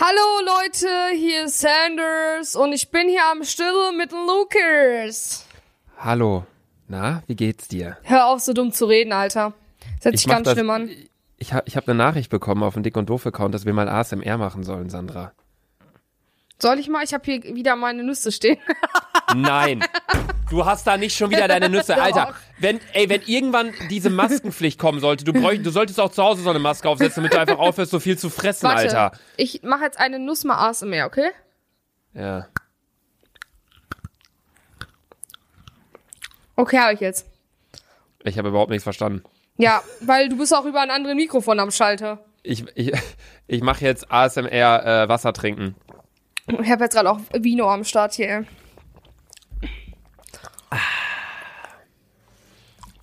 Hallo Leute, hier ist Sanders und ich bin hier am Stille mit Lucas. Hallo. Na, wie geht's dir? Hör auf, so dumm zu reden, Alter. Das hört sich mach ganz das- schlimm an. Ich habe ich hab eine Nachricht bekommen auf dem Dick und Doof Account, dass wir mal ASMR machen sollen, Sandra. Soll ich mal? Ich habe hier wieder meine Nüsse stehen. Nein. Du hast da nicht schon wieder deine Nüsse. Alter. Wenn, ey, wenn irgendwann diese Maskenpflicht kommen sollte, du, bräuch, du solltest auch zu Hause so eine Maske aufsetzen, damit du einfach aufhörst, so viel zu fressen, Warte, Alter. ich mache jetzt eine Nuss mal ASMR, okay? Ja. Okay, habe ich jetzt. Ich habe überhaupt nichts verstanden. Ja, weil du bist auch über ein anderes Mikrofon am Schalter. Ich, ich, ich mache jetzt ASMR äh, Wasser trinken. Ich habe jetzt gerade auch Vino am Start hier.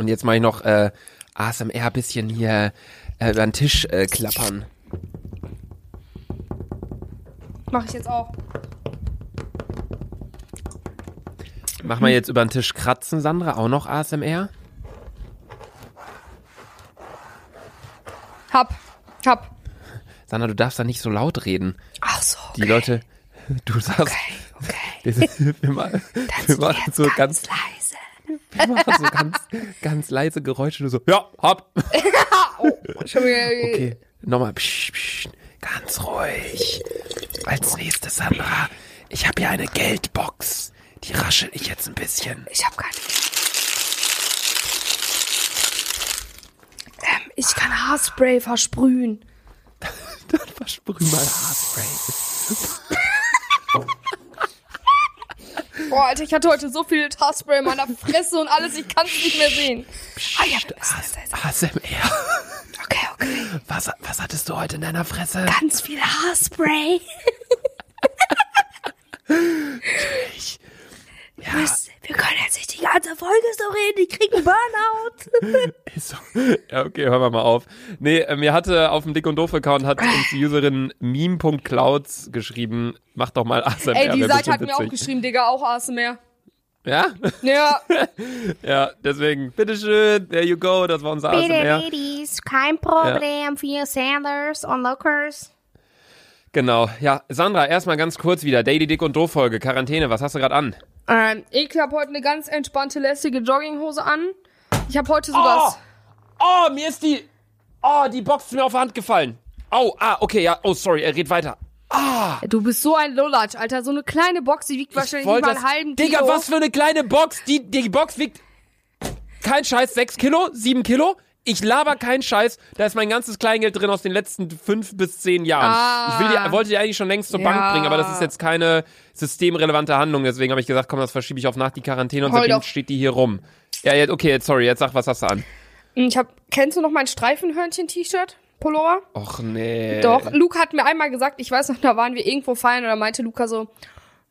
Und jetzt mache ich noch äh, ASMR bisschen hier äh, über den Tisch äh, klappern. Mache ich jetzt auch. Mach mal jetzt über den Tisch kratzen, Sandra, auch noch ASMR? Hab, hab. Sandra, du darfst da nicht so laut reden. Ach so. Die Leute, du sagst, Okay. wir, wir, machen, wir machen so ganz, leise. machen so ganz, ganz leise Geräusche. Du so, ja, hab. Oh. Okay, nochmal, psch, psch, ganz ruhig. Als nächstes, Sandra, ich habe hier eine Geldbox. Die raschel ich jetzt ein bisschen. Ich hab keine. Ähm, ich kann Haarspray versprühen. Dann versprüh mal Haarspray. Boah, Alter, ich hatte heute so viel Haarspray in meiner Fresse und alles, ich kann es nicht mehr sehen. Ah, ja, ASMR. okay, okay. Was, was hattest du heute in deiner Fresse? Ganz viel Haarspray. Ich, Wir müssen- Wir können jetzt nicht die ganze Folge so reden, ich krieg einen Burnout. so. Ja, okay, hören wir mal auf. Nee, äh, mir hatte auf dem Dick und Doof Account hat uns die Userin meme.clouds geschrieben, mach doch mal ASMR. Ey, die Seite hat mir auch geschrieben, Digga, auch ASMR. Ja? Ja. Ja, deswegen, bitteschön, there you go, das war unser Bitte, ASMR. ladies, kein Problem für Sanders und Lookers. Genau, ja, Sandra, erstmal ganz kurz wieder, Daily Dick und Doof Folge, Quarantäne, was hast du gerade an? Ähm, ich habe heute eine ganz entspannte, lässige Jogginghose an. Ich habe heute sogar... Oh, mir ist die, oh, die Box ist mir auf die Hand gefallen. Oh, ah, okay, ja, oh, sorry, er redet weiter. Du bist so ein Lulatsch, Alter. So eine kleine Box, die wiegt wahrscheinlich nicht mal einen halben Kilo. Digga, was für eine kleine Box. Die, die Box wiegt kein Scheiß, 6 Kilo, 7 Kilo. Ich laber keinen Scheiß. Da ist mein ganzes Kleingeld drin aus den letzten fünf bis zehn Jahren. Ah. Ich will die, wollte die eigentlich schon längst zur Ja. Bank bringen, aber das ist jetzt keine systemrelevante Handlung. Deswegen habe ich gesagt, komm, das verschiebe ich auf nach die Quarantäne und Heul seitdem doch. steht die hier rum. Ja, jetzt, okay, jetzt sorry, jetzt sag, was hast du an? Ich hab, kennst du noch mein Streifenhörnchen-T-Shirt? Pullover? Och nee. Doch. Luca hat mir einmal gesagt, ich weiß noch, da waren wir irgendwo feiern und da meinte Luca so,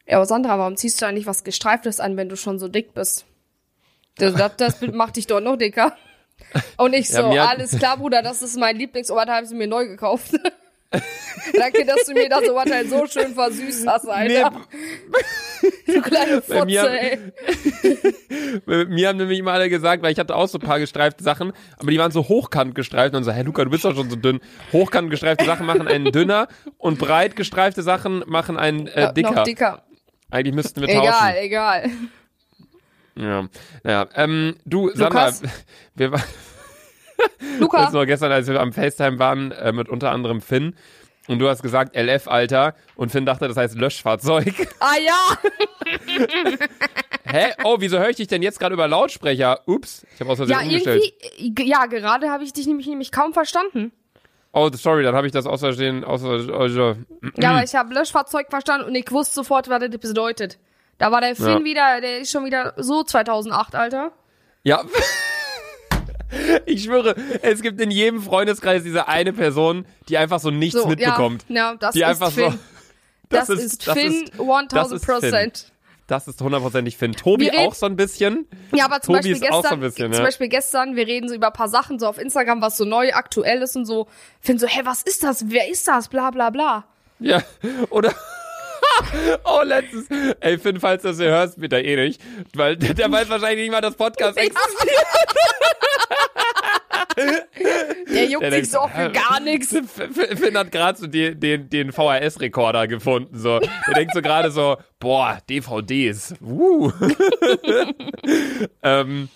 ja, aber Sandra, warum ziehst du eigentlich was Gestreiftes an, wenn du schon so dick bist? Das, das, das Bild macht dich doch noch dicker. Und ich Ja, so, hat- alles klar, Bruder, das ist mein Lieblingsoberteil, habe ich mir neu gekauft. Danke, dass du mir das Oberteil so schön versüßt hast, Alter. du kleine Bei mir- Fotze, ey. Mir haben nämlich immer alle gesagt, weil ich hatte auch so ein paar gestreifte Sachen, aber die waren so hochkant gestreift und so, hey Luca, du bist doch schon so dünn. Hochkant gestreifte Sachen machen einen dünner und breit gestreifte Sachen machen einen äh, dicker. Noch dicker. Eigentlich müssten wir Egal, tauschen. egal. Ja, naja. Ähm, du, Sandra, Lukas? wir waren Luca, das war gestern, als wir am FaceTime waren, äh, mit unter anderem Finn. Und du hast gesagt LF, Alter. Und Finn dachte, das heißt Löschfahrzeug. ah ja, Hä? Oh, wieso höre ich dich denn jetzt gerade über Lautsprecher? Ups, ich habe aus Versehen ja umgestellt. irgendwie, äh, ja gerade habe ich dich nämlich, nämlich kaum verstanden. Oh, sorry, dann habe ich das aus Versehen, aus Versehen, Ja, Mhm. aber ich habe Löschfahrzeug verstanden und ich wusste sofort, was das bedeutet. Da war der Finn Ja. wieder, der ist schon wieder so 2008, Alter. Ja. Ich schwöre, es gibt in jedem Freundeskreis diese eine Person, die einfach so nichts So, mitbekommt. Ja, ja das Die ist einfach Finn. so. Das, ist, das Finn ist- das 1000 ist Finn. Prozent. Das ist hundertprozentig Finn. Tobi reden- auch so ein bisschen. Ja, aber zum Tobi Beispiel so gestern, ein bisschen, zum ja. Beispiel gestern, wir reden so über ein paar Sachen so auf Instagram, was so neu, aktuell ist und so. Finn so, hä, was ist das? Wer ist das? Bla, bla, bla. Ja, oder. Oh, letztes. Ey, Finn, falls du das hier hörst, bitte eh nicht. Weil der, weiß wahrscheinlich nicht mal, dass Podcast existiert. Der juckt Der sich denkt so für gar nichts. Finn hat gerade so den, den, den VHS-Rekorder gefunden. So. Der denkt so gerade so, boah, DVDs. Uh. ähm,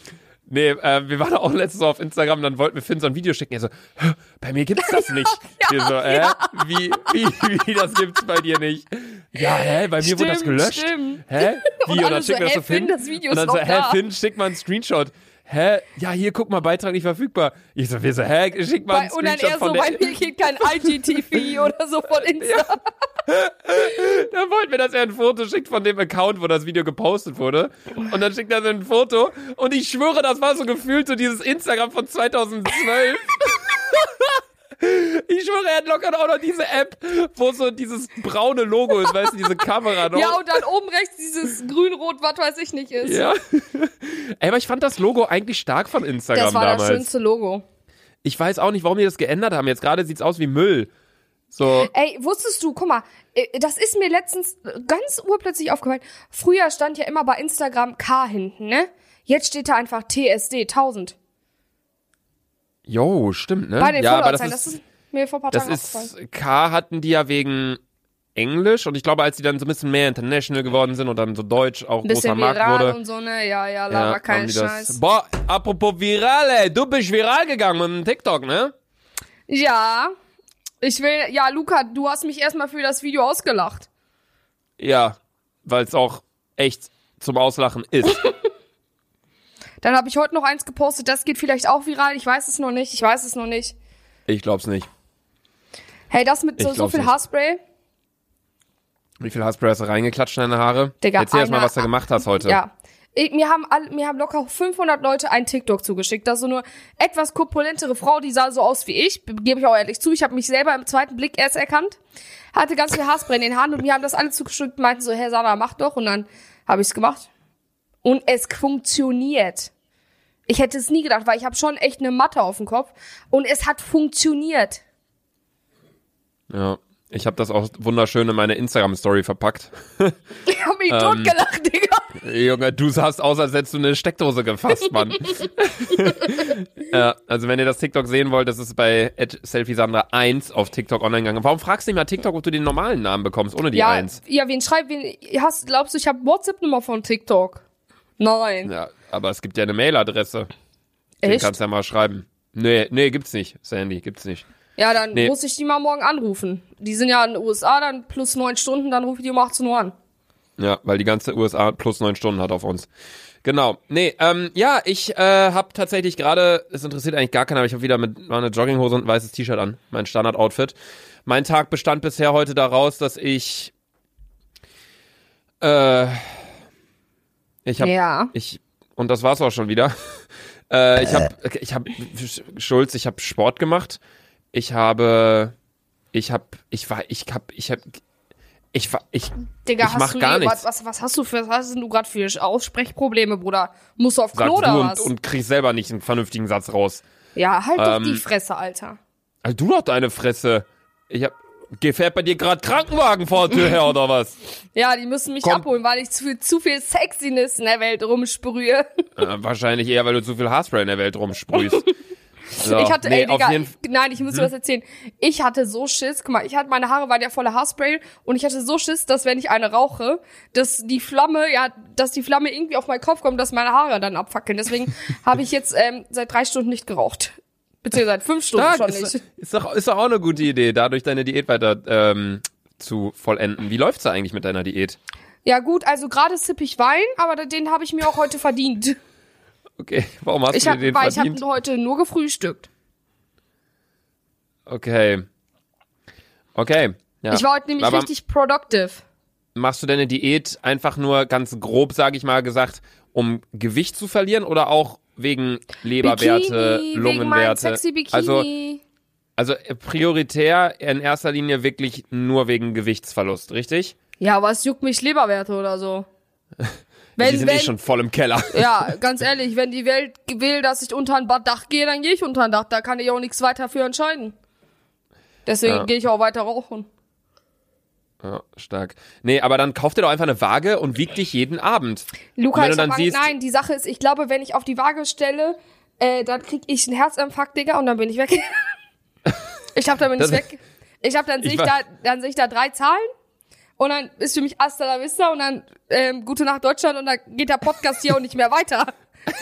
nee, äh, wir waren auch letztens auf Instagram, dann wollten wir Finn so ein Video schicken. Er so, "Hä, bei mir gibt's das nicht. wir so, äh, wie, wie, wie, das gibt's bei dir nicht? Ja, hä, bei mir wurde das gelöscht. stimmt. Hä? Wie? Und, alle dann so, schicken wir das so Finn. Finn, das Video und dann so, hä, da. Finn, schick mal einen Screenshot. Hä? Ja, hier, guck mal, Beitrag nicht verfügbar. Ich so, wir so, hä, schick mal einen Bei, und dann Screenshot er so, bei mir geht kein IGTV oder so von Insta. Dann wollten wir, dass er ein Foto schickt von dem Account, wo das Video gepostet wurde. Und dann schickt er so ein Foto. Und ich schwöre, das war so gefühlt so dieses Instagram von 2012. Ich schwöre, er hat locker auch noch diese App, wo so dieses braune Logo ist, weißt du, diese Kamera noch. Ja, und dann oben rechts dieses grün-rot, was weiß ich nicht ist. Ja. Ey, aber ich fand das Logo eigentlich stark von Instagram Das war damals. das schönste Logo. Ich weiß auch nicht, warum die das geändert haben. Jetzt gerade sieht's aus wie Müll. So, Ey, wusstest du, guck mal, äh, das ist mir letztens ganz urplötzlich aufgefallen. Früher stand ja immer bei Instagram K hinten, ne? Jetzt steht da einfach TSD 1000. jo, stimmt, ne? Bei den ja, aber das Das ist mir vor ein paar Das Tagen aufgefallen. ist, K hatten die ja wegen Englisch und ich glaube, als die dann so ein bisschen mehr international geworden sind und dann so Deutsch auch Ein bisschen großer Markt viral wurde. und so, ne? Ja, ja, laber ja, das- Scheiß. Boah, apropos viral, ey, du bist viral gegangen mit dem TikTok, ne? Ja. Ich will, ja, Luca, du hast mich erstmal für das Video ausgelacht. Ja, weil es auch echt zum Auslachen ist. Dann habe ich heute noch eins gepostet, das geht vielleicht auch viral. Ich weiß es noch nicht, ich weiß es noch nicht. ich glaub's nicht. Hey, das mit Ich so, so viel nicht. Haarspray? Wie viel Haarspray hast du reingeklatscht in deine Haare? Digga, Erzähl erst mal, einer- was du gemacht hast heute. Ja. Ich, mir haben alle, mir haben locker 500 Leute ein TikTok zugeschickt. Ist so eine etwas korpulentere Frau, die sah so aus wie ich. Gebe ich auch ehrlich zu. Ich habe mich selber im zweiten Blick erst erkannt. Hatte ganz viel Haarspray in den Haaren und mir haben das alle zugeschickt, meinten so, Herr Sana, mach doch. Und dann habe ich's gemacht. Und es funktioniert. Ich hätte es nie gedacht, weil ich habe schon echt eine Matte auf dem Kopf. Und es hat funktioniert. ja. Ich habe das auch wunderschön in meine Instagram-Story verpackt. Ich habe mich Ähm. totgelacht, Digga. Junge, du sahst aus, als hättest du eine Steckdose gefasst, Mann. ja, also wenn ihr das TikTok sehen wollt, das ist bei selfiesandra1 auf TikTok online gegangen. Warum fragst du nicht mal TikTok, ob du den normalen Namen bekommst, ohne die Ja, 1? ja, wen schreibt, wen, hast, glaubst du, ich habe WhatsApp-Nummer von TikTok? Nein. Ja, aber es gibt ja eine Mailadresse. Den Echt? kannst du ja mal schreiben. Nee, nee, gibt's nicht, Sandy, gibt's nicht. Ja, dann Nee. muss ich die mal morgen anrufen. Die sind ja in den USA, dann plus neun Stunden, dann rufe ich die um 18 Uhr an. Ja, weil die ganze USA plus neun Stunden hat auf uns. Genau. Nee, ähm, ja, ich äh, habe tatsächlich gerade, es interessiert eigentlich gar keiner, aber ich habe wieder mit eine Jogginghose und ein weißes T-Shirt an, mein Standard-Outfit. Mein Tag bestand bisher heute daraus, dass ich äh, ich habe Ja. ich und das war's auch schon wieder. Äh, ich habe ich habe Schulz, ich habe Sport gemacht. Ich habe ich habe ich war ich habe ich habe ich war ich Digga, Ich hast mach du gar eh- nichts. Was, was, hast du für, was hast du gerade für Aussprechprobleme, Bruder? Musst du auf Klo sagst oder du was? und, und kriegst selber nicht einen vernünftigen Satz raus. ja, halt doch Ähm, die Fresse, Alter. Also du doch deine Fresse. Ich hab gefährt bei dir gerade Krankenwagen vor der Tür her oder was? Ja, die müssen mich komm. abholen, weil ich zu viel, zu viel Sexiness in der Welt rumsprühe. äh, wahrscheinlich eher, weil du zu viel Haarspray in der Welt rumsprühst. So, ich hatte, nee, ey, Digga, Hm? nein, ich muss dir was erzählen. Ich hatte so Schiss, guck mal, ich hatte, meine Haare waren ja voller Haarspray und ich hatte so Schiss, dass wenn ich eine rauche, dass die Flamme, ja, dass die Flamme irgendwie auf meinen Kopf kommt, dass meine Haare dann abfackeln. Deswegen habe ich jetzt ähm, seit drei Stunden nicht geraucht. Beziehungsweise fünf Stunden Stark, schon ist, nicht. ist, doch, ist doch auch eine gute Idee, dadurch deine Diät weiter ähm, zu vollenden. Wie läuft's da eigentlich mit deiner Diät? Ja gut, also gerade sipp ich Wein, aber den habe ich mir auch heute verdient. Okay, warum hast Ich du hab, den weil ich verdient? habe heute nur gefrühstückt. okay. Okay. Ja. Ich war heute nämlich Aber richtig productive. Machst du deine Diät einfach nur ganz grob, sage ich mal, gesagt, um Gewicht zu verlieren oder auch wegen Leberwerte, Bikini, wegen Lungenwerte? sexy Bikini. Also, also äh, prioritär in erster Linie wirklich nur wegen Gewichtsverlust, richtig? ja, was juckt mich Leberwerte oder so? Die Wenn, sind eh wenn, schon voll im Keller. Ja, ganz ehrlich, wenn die Welt will, dass ich unter ein Dach gehe, dann gehe ich unter ein Dach. Da kann ich auch nichts weiter für entscheiden. Deswegen Ja. gehe ich auch weiter rauchen. Ja, stark. Nee, aber dann kauf dir doch einfach eine Waage und wieg dich jeden Abend. Luca, ich dann hab siehst- nein, die Sache ist, ich glaube, wenn ich auf die Waage stelle, äh, dann krieg ich einen Herzinfarkt, Digga, und dann bin ich weg. ich glaube, dann bin Das- ich weg. Ich glaube, dann sehe Ich ich, da, dann sehe ich da drei Zahlen und dann ist für mich Hasta la Vista und dann ähm, Gute Nacht Deutschland und dann geht der Podcast hier auch nicht mehr weiter.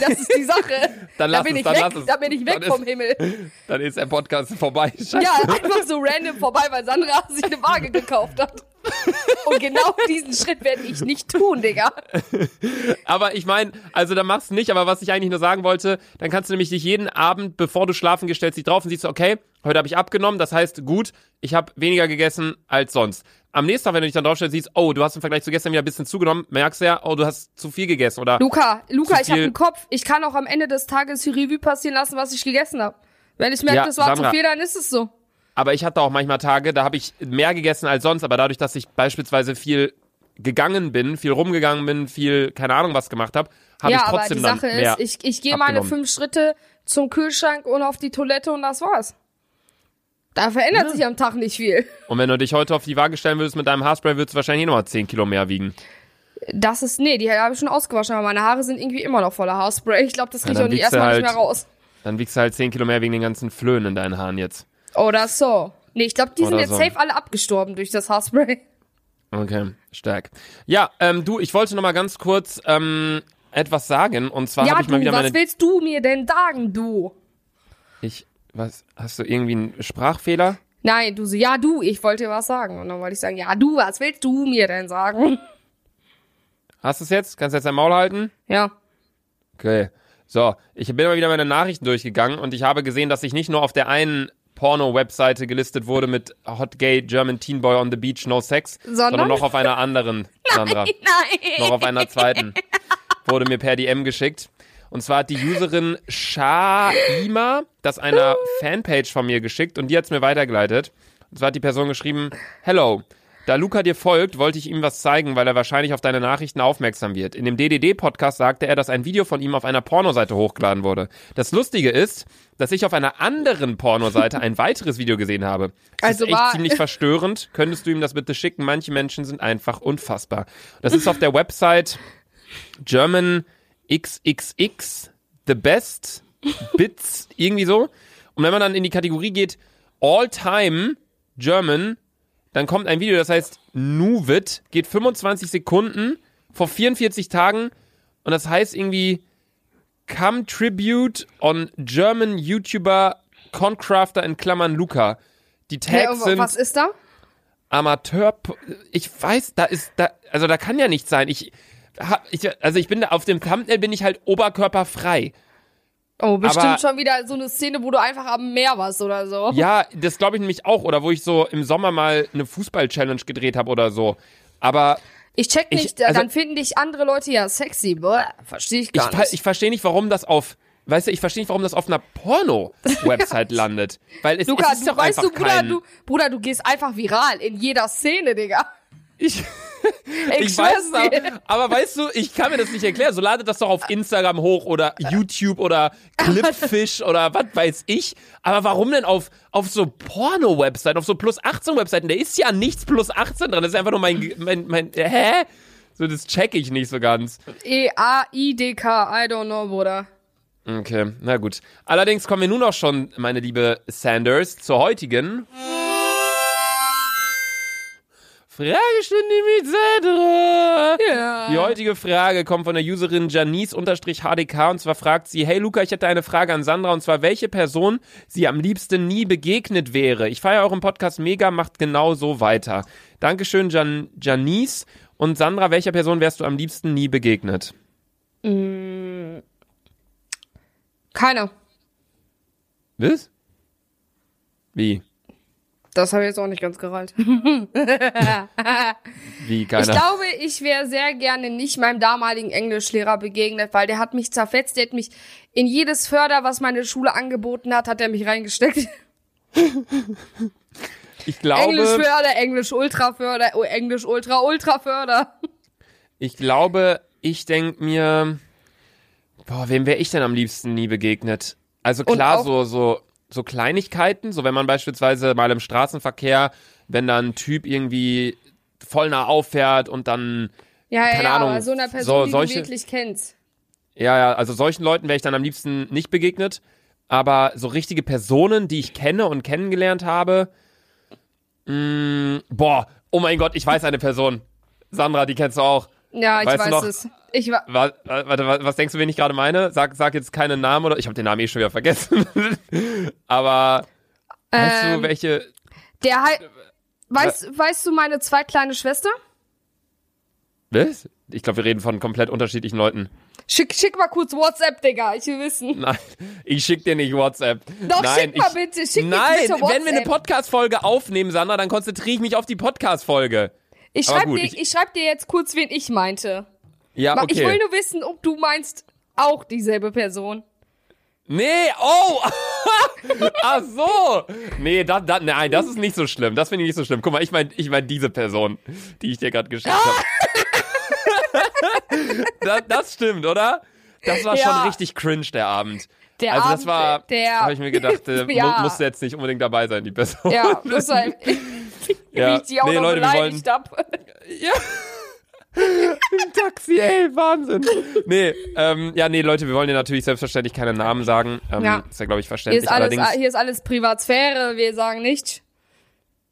Das ist die Sache. Dann da lass bin es, ich weg, es. da bin ich weg Dann vom ist- Himmel. Dann ist der Podcast vorbei. Scheiße. Ja, einfach so random vorbei, weil Sandra sich eine Waage gekauft hat. Und genau diesen Schritt werde ich nicht tun, Digga. Aber ich meine, also da machst du nicht, aber was ich eigentlich nur sagen wollte, dann kannst du nämlich dich jeden Abend, bevor du schlafen gehst, stellst dich drauf und siehst, okay, heute habe ich abgenommen, das heißt, gut, ich habe weniger gegessen als sonst. Am nächsten Tag, wenn du dich dann draufstellst, siehst, oh, du hast im Vergleich zu gestern wieder ein bisschen zugenommen, merkst du ja, oh, du hast zu viel gegessen oder Luca, Luca, ich habe einen Kopf. Ich kann auch am Ende des Tages die Revue passieren lassen, was ich gegessen habe. Wenn ich merke, Ja, das war Sandra. zu viel, dann ist es so. Aber ich hatte auch manchmal Tage, da habe ich mehr gegessen als sonst, aber dadurch, dass ich beispielsweise viel gegangen bin, viel rumgegangen bin, viel, keine Ahnung, was gemacht habe, habe ja, ich aber trotzdem die dann Sache mehr. ist, ich, ich gehe meine fünf Schritte zum Kühlschrank und auf die Toilette und das war's. Da verändert sich am Tag nicht viel. und wenn du dich heute auf die Waage stellen würdest mit deinem Haarspray, würdest du wahrscheinlich nochmal 10 Kilo mehr wiegen. Das ist, nee, die habe ich schon ausgewaschen, aber meine Haare sind irgendwie immer noch voller Haarspray. Ich glaube, das kriege ich dann auch nicht erstmal halt- nicht mehr raus. Dann wiegst du halt 10 Kilo mehr wegen den ganzen Flöhen in deinen Haaren jetzt. Oder so. Nee, ich glaube, die sind Oder jetzt so. safe alle abgestorben durch das Haarspray. Okay, stark. Ja, ähm, du, ich wollte noch mal ganz kurz ähm, etwas sagen. Und zwar Ja, habe ich mal du, wieder was meine... willst du mir denn sagen, du? Ich, was, hast du irgendwie einen Sprachfehler? Nein, du so, ja, du, ich wollte dir was sagen. Und dann wollte ich sagen, ja, du, was willst du mir denn sagen? Hast du es jetzt? Kannst du jetzt dein Maul halten? Ja. Okay. So, ich bin mal wieder meine Nachrichten durchgegangen und ich habe gesehen, dass ich nicht nur auf der einen Porno-Webseite gelistet wurde mit Hot Gay German Teen Boy on the Beach No Sex, sondern, Sondern? noch auf einer anderen, Sandra. Nein. noch auf einer zweiten. Wurde mir per DM geschickt. Und zwar hat die Userin Shaima das einer Fanpage von mir geschickt und die hat's mir weitergeleitet. Und zwar hat die Person geschrieben, Hello, da Luca dir folgt, wollte ich ihm was zeigen, weil er wahrscheinlich auf deine Nachrichten aufmerksam wird. In dem DDD-Podcast sagte er, dass ein Video von ihm auf einer Pornoseite hochgeladen wurde. Das Lustige ist, dass ich auf einer anderen Pornoseite ein weiteres Video gesehen habe. Das Also ist echt war- ziemlich verstörend. Könntest du ihm das bitte schicken? Manche Menschen sind einfach unfassbar. Das ist auf der Website German XXX The Best Bits irgendwie so. Und wenn man dann in die Kategorie geht All Time German, dann kommt ein Video, das heißt Nuvit, geht 25 Sekunden vor 44 Tagen und das heißt irgendwie Come Tribute on German YouTuber Concrafter in Klammern Luca. Die Hey, Tags und sind was ist da? Amateur. Ich weiß, da ist da, also da kann ja nichts sein. Ich, ich also ich bin da auf dem Thumbnail bin ich halt oberkörperfrei. Oh, bestimmt Aber- schon wieder so eine Szene, wo du einfach am Meer warst oder so. Ja, das glaube ich nämlich auch. Oder wo ich so im Sommer mal eine Fußball-Challenge gedreht habe oder so. Aber Ich check Ich- nicht, also- dann finden dich andere Leute ja sexy. Boah, verstehe ich ich, gar ver- nicht. ich verstehe nicht, warum das auf, weißt du, ich verstehe nicht, warum das auf einer Porno-Website landet. Weil es, Luca, es ist du doch weißt einfach du, Bruder, kein, du, Bruder, du gehst einfach viral in jeder Szene, Digga. ich, Ich, weiß es, aber, aber weißt du, ich kann mir das nicht erklären. So ladet das doch auf Instagram hoch oder YouTube oder Clipfish oder was weiß ich. Aber warum denn auf, auf so Porno-Webseiten, auf so plus 18 Webseiten? Da ist ja nichts plus 18 dran. Das ist einfach nur mein, mein, mein hä? So, das check ich nicht so ganz. E-A-I-D-K, I don't know, Bruder. Okay, na gut. Allerdings kommen wir nun auch schon, meine liebe Sanders, zur heutigen Fragestunde mit Sandra. Ja. Die heutige Frage kommt von der Userin Janice-HDK und zwar fragt sie, hey Luca, ich hätte eine Frage an Sandra und zwar, welche Person sie am liebsten nie begegnet wäre? Ich feiere euren Podcast mega, macht genau so weiter. Dankeschön, Jan Janice. Und Sandra, welcher Person wärst du am liebsten nie begegnet? Keiner. Was? Wie? Das habe ich jetzt auch nicht ganz gerallt. Wie, keiner? Ich glaube, ich wäre sehr gerne nicht meinem damaligen Englischlehrer begegnet, weil der hat mich zerfetzt, der hat mich in jedes Förder, was meine Schule angeboten hat, hat er mich reingesteckt. ich glaube, Englisch Förder, Englisch Ultra Förder, oh, Englisch Ultra Ultra Förder. ich glaube, ich denk mir, boah, wem wäre ich denn am liebsten nie begegnet? Also klar, auch- so, so, so Kleinigkeiten, so wenn man beispielsweise mal im Straßenverkehr, wenn da ein Typ irgendwie voll nah auffährt und dann, Ja, ja, Keine ja, Ahnung, aber so einer so- Person, die solche- du wirklich kennst. Ja, ja, also solchen Leuten wäre ich dann am liebsten nicht begegnet. Aber so richtige Personen, die ich kenne und kennengelernt habe, mh, boah, oh mein Gott, ich weiß eine Person. Sandra, die kennst du auch. Ja, ich Weißt weiß es. Ich wa Was, warte, was, denkst du, wen ich gerade meine? Sag, sag jetzt keinen Namen oder ich habe den Namen eh schon wieder vergessen. Aber weißt Ähm, du, welche? der halt. Weißt, weißt du meine zweitkleine Schwester? Was? Ich glaube, wir reden von komplett unterschiedlichen Leuten. Schick, schick mal kurz WhatsApp, Digga. Ich will wissen. Nein, ich schick dir nicht WhatsApp. Doch, Nein, schick mal ich, bitte. Schick Nein, bitte WhatsApp. wenn wir eine Podcast-Folge aufnehmen, Sandra, dann konzentriere ich mich auf die Podcast-Folge. ich aber schreib, gut, dir, ich- ich, schreib dir jetzt kurz, wen ich meinte. Ja, okay. Ich will nur wissen, ob du meinst auch dieselbe Person. Nee, oh! Ach so! Nee, da, da, nein, das ist nicht so schlimm. Das finde ich nicht so schlimm. Guck mal, ich meine ich mein diese Person, die ich dir gerade geschickt habe. das, das stimmt, oder? Das war Ja. schon richtig cringe, der Abend. Der also das war, der- habe ich mir gedacht, äh, Ja. mu musste jetzt nicht unbedingt dabei sein, die Person. Ja, war, Ja. wie ich die auch Nee, noch Leute, wir beleidigt hab. Ja. Im Taxi, ey, Wahnsinn. Nee, ähm, ja, nee, Leute, wir wollen dir natürlich selbstverständlich keine Namen sagen. Ähm, Ja. Ist ja, glaube ich, Hier verständlich. ist, alles, Allerdings, hier ist alles Privatsphäre, wir sagen nicht.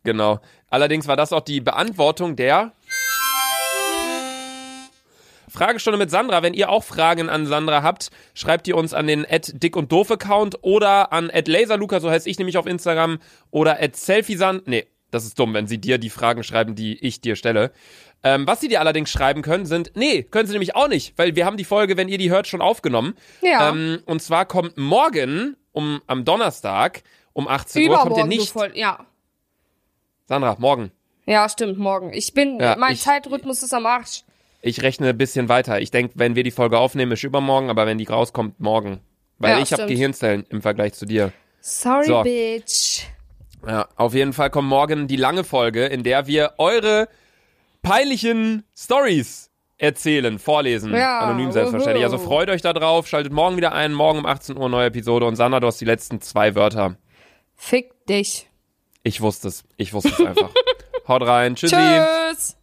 genau. Allerdings war das auch die Beantwortung der Fragestunde mit Sandra. Wenn ihr auch Fragen an Sandra habt, schreibt ihr uns an den dick und doof Account oder an laserluca, so heißt ich nämlich auf Instagram, oder selfiesand. Nee, das ist dumm, wenn sie dir die Fragen schreiben, die ich dir stelle. Ähm, was sie dir allerdings schreiben können, sind, nee, können sie nämlich auch nicht, weil wir haben die Folge, wenn ihr die hört, schon aufgenommen. Ja. Ähm, und zwar kommt morgen, um, am Donnerstag, um 18 Uhr, kommt ihr nicht. voll, ja. Sandra, morgen. Ja, stimmt, morgen. Ich bin, Ja, mein ich- Zeitrhythmus ist am Arsch. Ich rechne ein bisschen weiter. Ich denke, wenn wir die Folge aufnehmen, ist übermorgen, aber wenn die rauskommt, morgen. Weil Ja, ich habe. Gehirnzellen im Vergleich zu dir. Sorry, So. bitch. Ja, auf jeden Fall kommt morgen die lange Folge, in der wir eure peinlichen Stories erzählen, vorlesen. Ja, Anonym selbstverständlich. Also freut euch da drauf, schaltet morgen wieder ein, morgen um 18 Uhr neue Episode und Sandra, du hast die letzten zwei Wörter. Fick dich. Ich wusste es. Ich wusste es einfach. Haut rein. Tschüssi. Tschüss.